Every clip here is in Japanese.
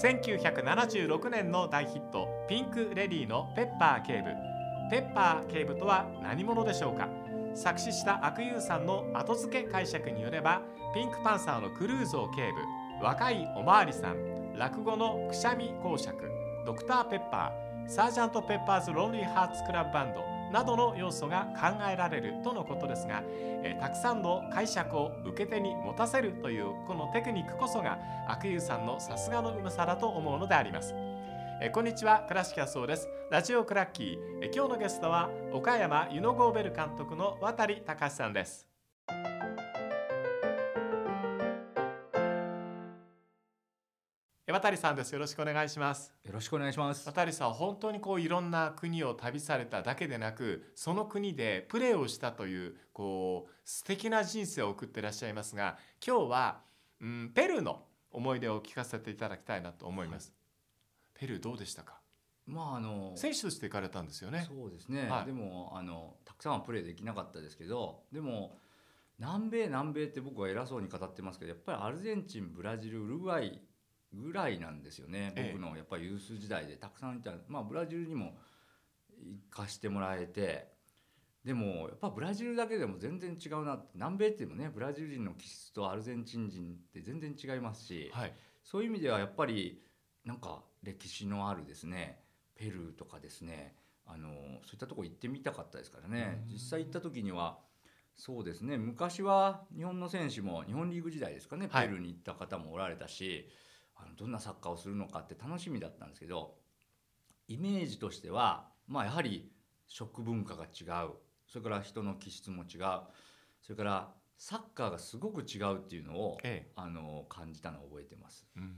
1976年の大ヒットピンク・レディーのペッパー警部ペッパー警部とは何者でしょうか？作詞した悪友さんの後付け解釈によればピンクパンサーのクルーゾー警部若いおまわりさん。落語のくしゃみ公爵ドクターペッパー。サージャント・ペッパーズ・ロンリー・ハーツ・クラブバンド。などの要素が考えられるとのことですが、えーたくさんの解釈を受け手に持たせるというこのテクニックこそが悪友さんのさすがのうまさだと思うのであります。えーこんにちは倉敷康夫です。ラジオクラッキー。えー今日のゲストは岡山ユノゴーベル監督の渡隆さんです。渡さんです。よろしくお願いします。よろしくお願いします。渡さんは本当にこういろんな国を旅されただけでなくその国でプレーをしたというこう素敵な人生を送っていらっしゃいますが今日は、うん、ペルーの思い出を聞かせていただきたいなと思います、ペルーどうでしたか？まああの選手として行かれたんですよね。そうですね。はい。でもあのたくさんはプレーできなかったですけど、でも南米南米って僕は偉そうに語ってますけど、やっぱりアルゼンチン、ブラジル、ウルグアイぐらいなんですよね。ええ。僕のやっぱりユース時代でたくさんいた。まあブラジルにも行かしてもらえて。でもやっぱブラジルだけでも全然違うなって。南米っていうのもねブラジル人の気質とアルゼンチン人って全然違いますし、はい。そういう意味ではやっぱりなんか歴史のあるですね。ペルーとかですね。あのそういったとこ行ってみたかったですからね。うん。実際行った時にはそうですね。昔は日本の選手も日本リーグ時代ですかね、はい。ペルーに行った方もおられたしあのどんなサッカーをするのかって楽しみだったんですけどイメージとしてはまあやはり食文化が違う。それから人の気質も違う。それからサッカーがすごく違うっていうのをええ。あの感じたのを覚えてます。うん。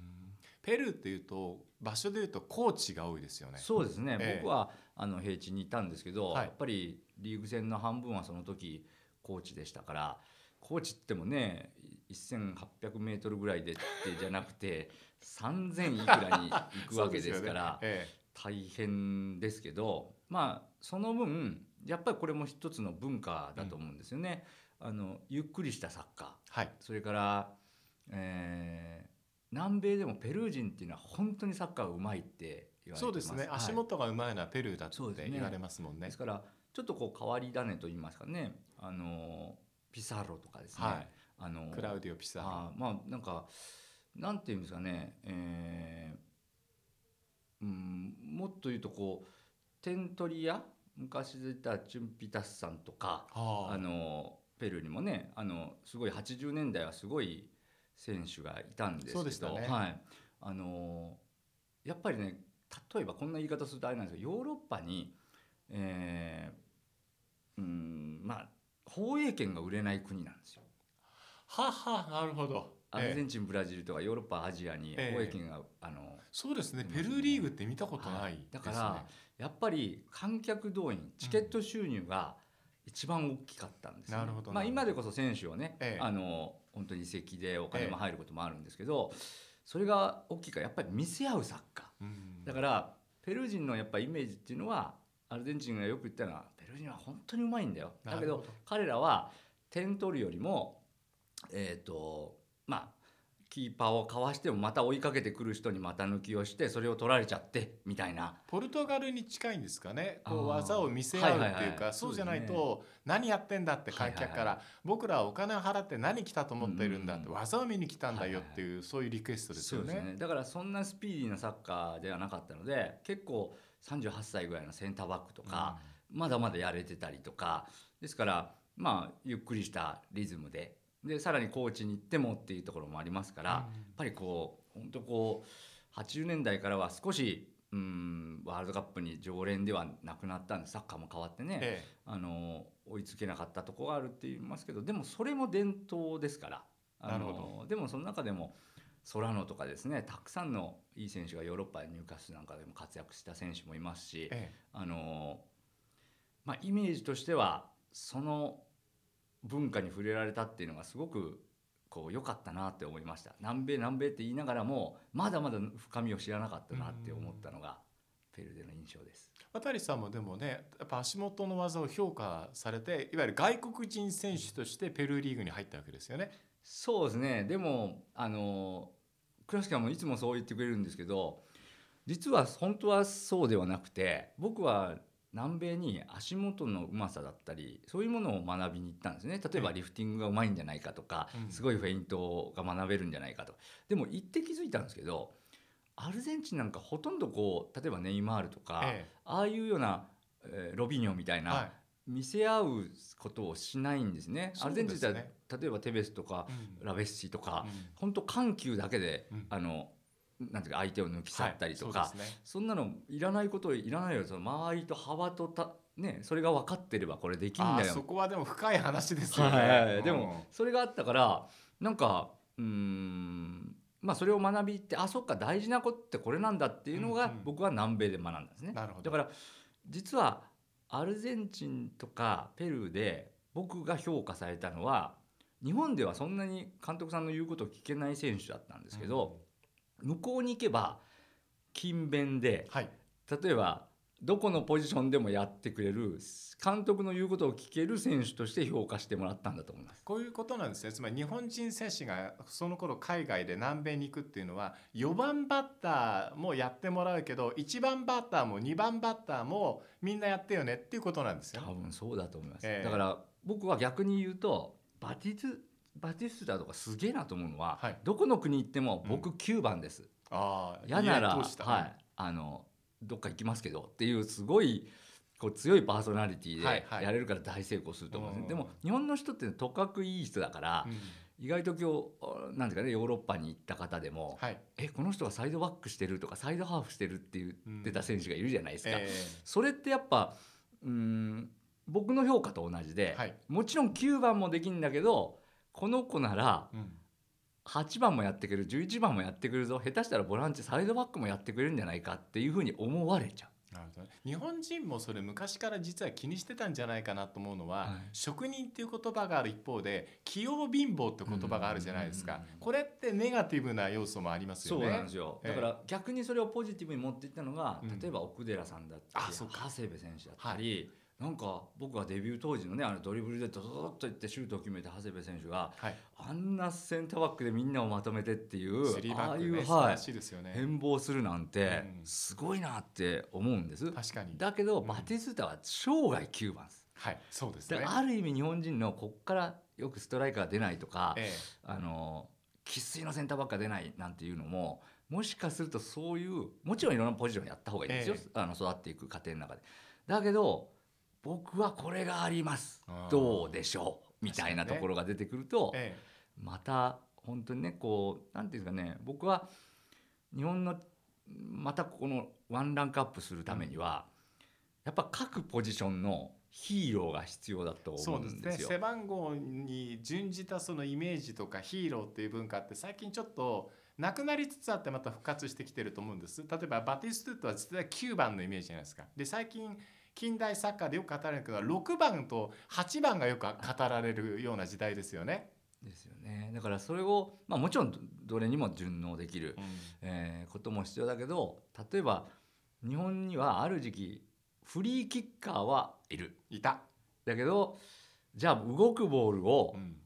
ペルーっていうと場所でいうと高地が多いですよね。そうですね、ええ。僕はあの平地にいたんですけど、はい。やっぱりリーグ戦の半分はその時高知でしたから高知ってもね1800メートルぐらいでってじゃなくて 3000いくらに行くわけですから 大変ですけどまあその分やっぱりこれも一つの文化だと思うんですよね。あのゆっくりしたサッカー。えはい。それから、えー南米でもペルー人っていうのは本当にサッカーがうまいって言われてます。そうですね、はい。足元がうまいのはペルーだって言われますもんね。ですからちょっとこう変わり種と言いますかね。あのピサロとかですね、はいあのクラウディオ・ピサまあなんかなんていうんですかね、えーうん、もっと言うとこうテントリア昔で言ったチュンピタスさんとかはあ。のペルーにもねあのすごい80年代はすごい選手がいたんですけどそうでしたね。はい、あのやっぱりね例えばこんな言い方するとあれなんですけどヨーロッパに、えーうんまあ放映権が売れない国なんですよ。ははなるほど。アルゼええンチンブラジルとかヨーロッパアジアにええ。放映権が、あのそうですね。ペルーリーグって見たことないだからやっぱり観客動員チケット収入が一番大きかったんですね、なるほどまあ、今でこそ選手をね、ええ。あの本当に移籍でお金も入ることもあるんですけど、それが大きいからやっぱり見せ合うサッカー。うん。だからペルー人のやっぱイメージっていうのはアルゼンチンがよく言ったのはペルー人は本当にうまいんだよ。だけど。彼らは点取るよりもえっ、とまあキーパーをかわしてもまた追いかけてくる人に股抜きをしてそれを取られちゃってみたいな。ポルトガルに近いんですかね。こう技を見せ合うっていうか、はいはいはい。そうじゃないと何やってんだって観客から、はいはい僕らはお金を払って何来たと思っているんだって、うん。技を見に来たんだよっていう、そういうリクエストですよね。ね。だからそんなスピーディーなサッカーではなかったので結構38歳ぐらいのセンターバックとか、まだまだやれてたりとか。ですからまあゆっくりしたリズムででさらにコーチに行ってもっていうところもありますから、やっぱりこう本当こう80年代からは少しうんワールドカップに常連ではなくなったんでサッカーも変わってね、えあの追いつけなかったところがあるって言いますけどでもそれも伝統ですからあなるほのでもその中でもソラノとかですねたくさんのいい選手がヨーロッパに入荷するなんかでも活躍した選手もいますし、ええ。あのまあ、イメージとしてはその文化に触れられたっていうのがすごくこう良かったなって思いました南米南米って言いながらもまだまだ深みを知らなかったなって思ったのがペルーでの印象です。渡さんもでもねやっぱ足元の技を評価されていわゆる外国人選手としてペルーリーグに入ったわけですよね。そうですねでもあの倉敷さんもいつもそう言ってくれるんですけど実は本当はそうではなくて僕は南米に足元のうまさだったりそういうものを学びに行ったんですね。例えばリフティングがうまいんじゃないかとか、うん。すごいフェイントが学べるんじゃないかと。でも行って気づいたんですけどアルゼンチンなんかほとんどこう例えばネイマールとか、えああいうような、えーロビニョみたいな、はい。見せ合うことをしないんですね。アルゼンチンってそうですね例えばテベスとかうん。ラベッシとか、うん。本当緩急だけで、うん。あのなんていうか相手を抜き去ったりとか、はいそね。そんなのいらないこといらないよその周りと幅とたねそれが分かってればこれできんだよ。そこはでも深い話ですよね。はいうん。でもそれがあったからなんかうーんまあそれを学びってあそっか大事なことってこれなんだっていうのがうんうん。僕は南米で学んだんですね。なるほど。だから実はアルゼンチンとかペルーで僕が評価されたのは日本ではそんなに監督さんの言うことを聞けない選手だったんですけど、向こうに行けば勤勉ではい例えばどこのポジションでもやってくれる監督の言うことを聞ける選手として評価してもらったんだと思います。こういうことなんですねつまり日本人選手がその頃海外で南米に行くっていうのは4番バッターもやってもらうけど1番バッターも2番バッターもみんなやってよねっていうことなんですよ。多分そうだと思います、ええだから僕は逆に言うとバティスバティスタとかすげえなと思うのは、はい。どこの国行っても僕9番です、ああ嫌なら、はい、あのどっか行きますけどっていうすごいこう強いパーソナリティはいはい。でやれるから大成功すると思うんです、うん。でも日本の人ってとかくいい人だから、うん。意外と今日なんですかねヨーロッパに行った方でも、はい。えこの人がサイドバックしてるとかサイドハーフしてるって言ってた選手がいるじゃないですか、えそれってやっぱうーん僕の評価と同じで、はい。もちろん9番もできるんだけどこの子ならえうん。8番もやってくれる11番もやってくれるぞ。下手したらボランチサイドバックもやってくれるんじゃないかっていうふうに思われちゃう。なるほどね。日本人もそれ昔から実は気にしてたんじゃないかなと思うのは、はい。職人っていう言葉がある一方で器用貧乏って言葉があるじゃないですか。これってネガティブな要素もありますよね。そうなんですよ、ええ。だから逆にそれをポジティブに持っていったのが、うん。例えば奥寺さんだったりあそうか。長谷部選手だったり、なんか僕がデビュー当時のねあのドリブルでドドドッといってシュートを決めた長谷部選手がはい、あんなセンターバックでみんなをまとめてっていうスリーバックああいう、はい。変貌するなんてうんすごいなって思うんです。確かに。だけどうんバティスタは生涯9番です。はい、そうですね。である意味日本人のこっからよくストライカー出ないとかえあの生粋のセンターバックが出ないなんていうのももしかするとそういうもちろんいろんなポジションやった方がいいんですよ、えあの育っていく過程の中で。だけど僕はこれがあります。どうでしょう？みたいなところが出てくると、ええ。また本当にねこうなんていうんですかね。僕は日本のまたこのワンランクアップするためには、やっぱ各ポジションのヒーローが必要だとそ思うんですよ。すね。背番号に準じたそのイメージとかヒーローっていう文化って最近ちょっとなくなりつつあってまた復活してきてると思うんです。例えばバティストゥートは実は9番のイメージじゃないですか。で最近近代サッカーでよく語られるけど6番と8番がよく語られるような時代ですよね。ですよね。だからそれを、まあ、もちろんどれにも順応できる、えーことも必要だけど例えば日本にはある時期フリーキッカーはいる。いた、だけどじゃあ動くボールをうん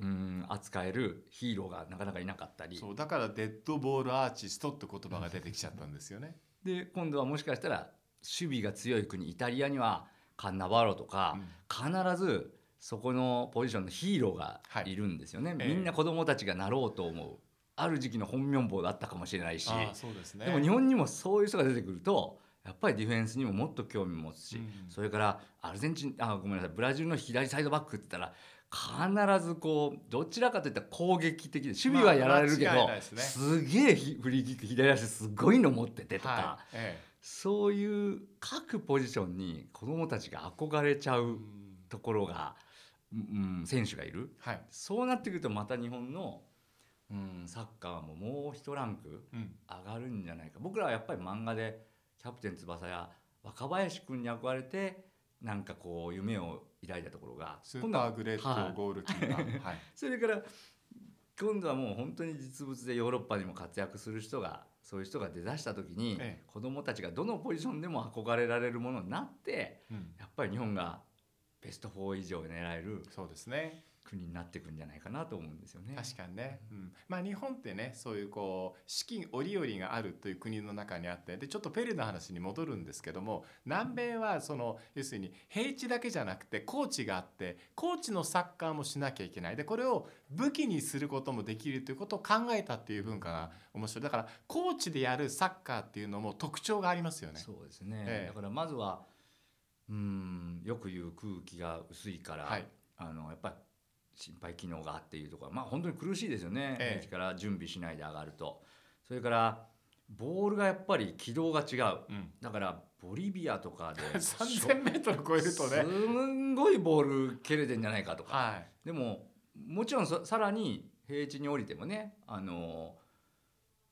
うん扱えるヒーローがなかなかいなかったりそうだからデッドボールアーティストって言葉が出てきちゃったんですよね。で今度はもしかしたら守備が強い国イタリアにはカンナバロとか、必ずそこのポジションのヒーローがい。るんですよね、ええ。みんな子供たちがなろうと思う。ある時期の本名坊だったかもしれないし、ですね。でも日本にもそういう人が出てくるとやっぱりディフェンスにももっと興味持つし、うん。それからアルゼンチンあごめんなさいブラジルの左サイドバックって言ったら必ずこうどちらかといったら攻撃的で守備はやられるけど、まあすね。すげえフリーキック左足すごいの持っててとか、はい。えそういう各ポジションに子どもたちが憧れちゃえうところが、うん、選手がいる。はい、そうなってくるとまた日本の、うん、サッカーももう一ランクうん。上がるんじゃないか。僕らはやっぱり漫画で「キャプテン翼」や若林君に憧れてなんかこう夢を抱いたところがスーパーグレーはい。トゴールキーパー、はい。それから今度はもう本当に実物でヨーロッパにも活躍する人がそういう人が出だした時に、ええ。子どもたちがどのポジションでも憧れられるものになってうん。やっぱり日本がベスト4以上を狙える。そうですね。国になっていくんじゃないかなと思うんですよね。確かにね、うん、まあ日本ってねそういうこう四季折々があるという国の中にあってでちょっとペルーの話に戻るんですけども南米はその要するに平地だけじゃなくて高地があって高地のサッカーもしなきゃいけない。でこれを武器にすることもできるということを考えたっていう文化が面白い。だから高地でやるサッカーっていうのも特徴がありますよね。そうですね、ええ。だからまずはうんよく言う空気が薄いから、はい。あのやっぱり心肺機能がっていうところまあ本当に苦しいですよね、ええ。から準備しないで上がると。それからボールがやっぱり軌道が違う。うん。だからボリビアとかで 3000メートル超えるとね。すんごいボール蹴れてんじゃないかとか、はい。でももちろんそさらに平地に降りてもねあの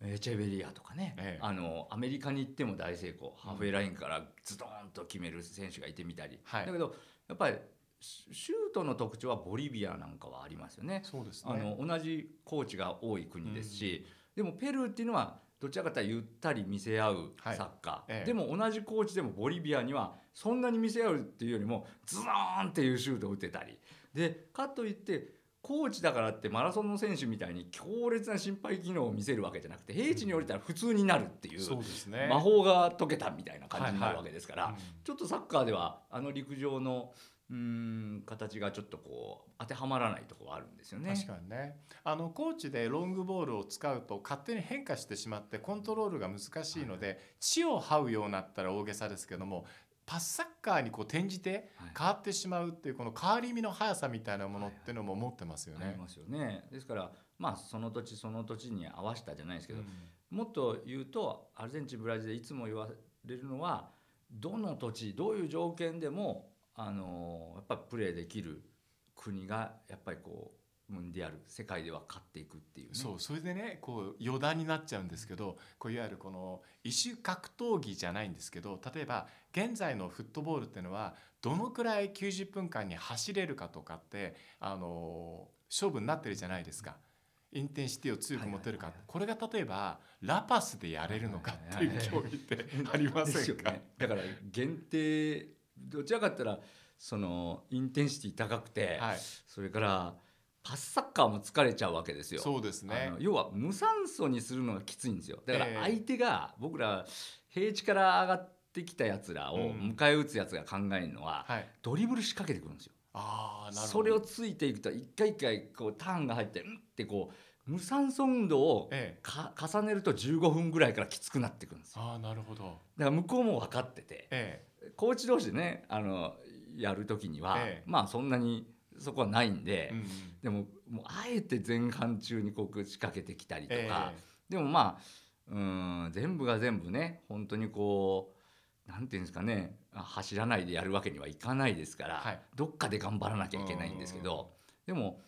エチェベリアとかね、ええ。あのアメリカに行っても大成功、ハーフウェイラインからズドンと決める選手がいてみたり、はい。だけどやっぱりシシュートの特徴はボリビアなんかはありますよね。そうですあの同じコーチが多い国ですし、でもペルーっていうのはどちらかというとゆったり見せ合うサはい。ッカー、ええ。でも同じコーチでもボリビアにはそんなに見せ合うっていうよりもズドーンっていうシュートを打てたり。でかといってコーチだからってマラソンの選手みたいに強烈な心肺機能を見せるわけじゃなくて平地に降りたら普通になるっていうそうですね。魔法が解けたみたいな感じになるわけですから、うん。ちょっとサッカーではあの陸上のうーん形がちょっとこう当てはまらないところはあるんですよね。確かにねあのコーチでロングボールを使うと勝手に変化してしまってコントロールが難しいので、地を這うようになったら大げさですけどもパスサッカーにこう転じてはい変わってしまうっていうこの変わり身の速さみたいなものっていうのも持ってますよねあり。ますよね。ですからまあその土地その土地に合わせたじゃないですけど、うんもっと言うとアルゼンチンブラジルでいつも言われるのはどの土地どういう条件でもあのやっぱプレーできる国がやっぱりこうムンディアル世界では勝っていくっていうね。そうそれでねこう余談になっちゃうんですけどこういわゆるこの異種格闘技じゃないんですけど例えば現在のフットボールっていうのはどのくらい90分間に走れるかとかってあの勝負になってるじゃないですか。インテンシティを強く持てるか、これが例えばラパスでやれるのかっていう競技ってありませんか、ですよね、だから限定どちらかったらそのインテンシティ高くて、はい、それからパスサッカーも疲れちゃうわけですよ。そうですね。要は無酸素にするのがきついんですよ。だかええ。ら相手が僕ら平地から上がってきたやつらをうん。迎え撃つやつが考えるのは、はい。ドリブル仕掛けてくるんですよ。ああなるほど。それをついていくと一回一回こうターンが入ってうんってこう無酸素運動をええ。か重ねると15分ぐらいからきつくなってくるんですよ。ああなるほど。だから向こうも分かっててえコーチ同士でねあのやる時には、ええ。まあそんなにそこはないんでえ、うんうん。でももうあえて前半中にこう仕掛けてきたりとか、えでもまあうん全部が全部ね本当にこうなんていうんですかねあ走らないでやるわけにはいかないですから、はい。どっかで頑張らなきゃいけないんですけどでも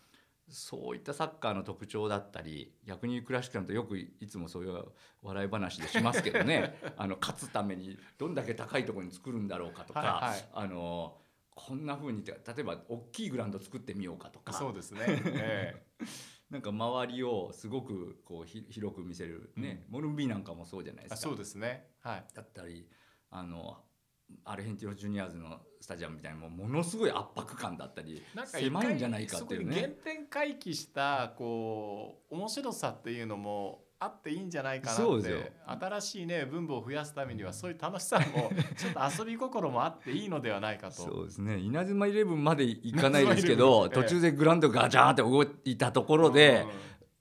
そういったサッカーの特徴だったり逆にクラシックなんてよくいつもそういう笑い話でしますけどね。あの勝つためにどんだけ高いところに作るんだろうかとか、はいはい。あのこんな風に例えば大きいグラウンド作ってみようかとか。そうですね、え なんか周りをすごくこうひ広く見せるね、モルンビーなんかもそうじゃないですか。そうですね。はい。だったりあのアルヘンティノ・ジュニアーズのスタジアムみたいなもうものすごい圧迫感だったりなんか狭いんじゃないかっていうそこに原ね。点回帰したこう面白さっていうのもあっていいんじゃないかなっそうですよ。て新しいね分母を増やすためにはそういう楽しさもちょっと遊び心もあっていいのではないかと。そうですね。稲妻イレブンまでいかないですけど、途中でグラウンドガチャーって動いたところで、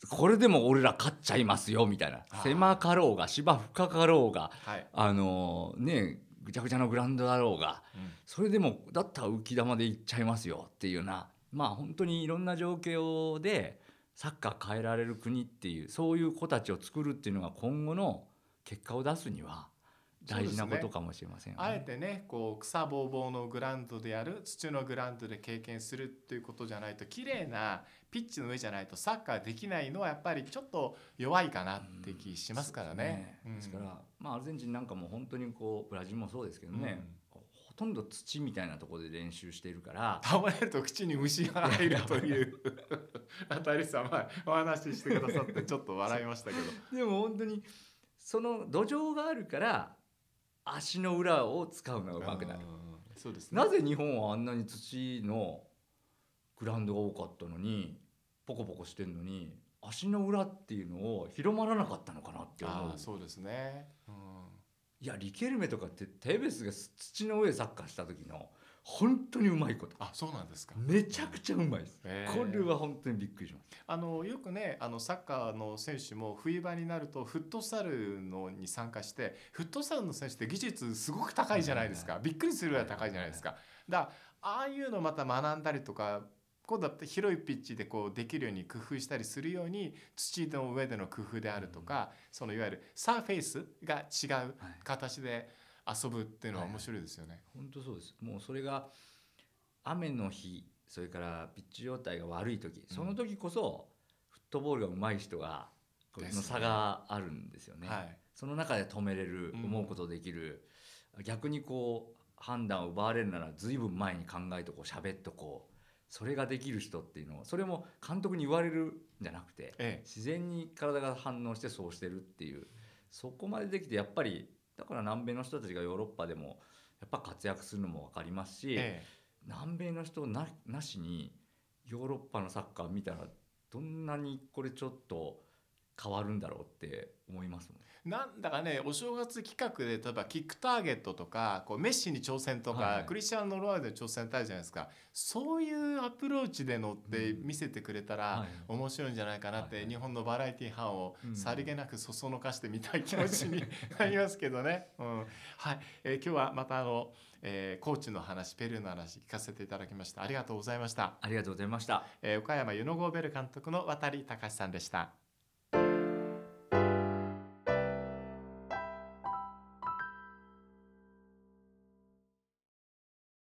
これでも俺ら勝っちゃいますよみたいな。狭かろうが芝深かろうがはい、あのねぐちゃぐちゃのグラウンドだろうがうん。それでもだったら浮き玉でいっちゃいますよっていうようなまあ本当にいろんな状況でサッカー変えられる国っていうそういう子たちを作るっていうのが今後の結果を出すには大事なことかもしれませんよね。あえてねこう草ぼうぼうのグラウンドでやる土のグラウンドで経験するっていうことじゃないと綺麗なピッチの上じゃないとサッカーできないのはやっぱりちょっと弱いかなって気しますからね。そうですね。から、まあ、アルゼンチンなんかも本当にこうブラジルもそうですけどね、ほとんど土みたいなところで練習しているから。倒れると口に虫が入るという。当たりさん前お話ししてくださってちょっと笑いましたけど。でも本当にその土壌があるから足の裏を使うのがうまくなる。うんそうですね。なぜ日本はあんなに土のグラウンドが多かったのにポコポコしてんのに足の裏っていうのを広まらなかったのかなって思う。そうですね、うん、いやリケルメとかってテーベスが土の上サッカーした時の本当にうまいこと。あそうなんですか。めちゃくちゃうまいです、へーこれは本当にびっくりします。あのよくねあのサッカーの選手も冬場になるとフットサルのに参加してフットサルの選手って技術すごく高いじゃないですか、びっくりするぐらい高いじゃないですか、だからああいうのまた学んだりとか今度は広いピッチでこうできるように工夫したりするように土の上での工夫であるとか、そのいわゆるサーフェイスが違う形で遊ぶっていうのは面白いですよね。本当そうです。もうそれが雨の日それからピッチ状態が悪い時その時こそフットボールが上手い人がこの差があるんですよね。はい。その中で止めれるうん。思うことできる、逆にこう判断を奪われるなら随分前に考えとこう喋っとこう。それができる人っていうのをそれも監督に言われるんじゃなくてえ。自然に体が反応してそうしてるっていうそこまでできてやっぱりだから南米の人たちがヨーロッパでもやっぱ活躍するのも分かりますし、ええ。南米の人ななしにヨーロッパのサッカー見たらどんなにこれちょっと変わるんだろうって思いますもん。なんだかねお正月企画で例えばキックターゲットとかこうメッシに挑戦とか、はいクリスチャン・ロナウドに挑戦ってあるじゃないですか。そういうアプローチでのって見せてくれたら、はい。面白いんじゃないかなって、はい日本のバラエティ班をうん。さりげなくそそのかしてみたい気持ちに なりますけどね。うん。はい。えー今日はまたあの、えーコーチの話ペルーの話聞かせていただきました。ありがとうございました、ありがとうございました。えー岡山ユノゴーベル監督の渡隆さんでした。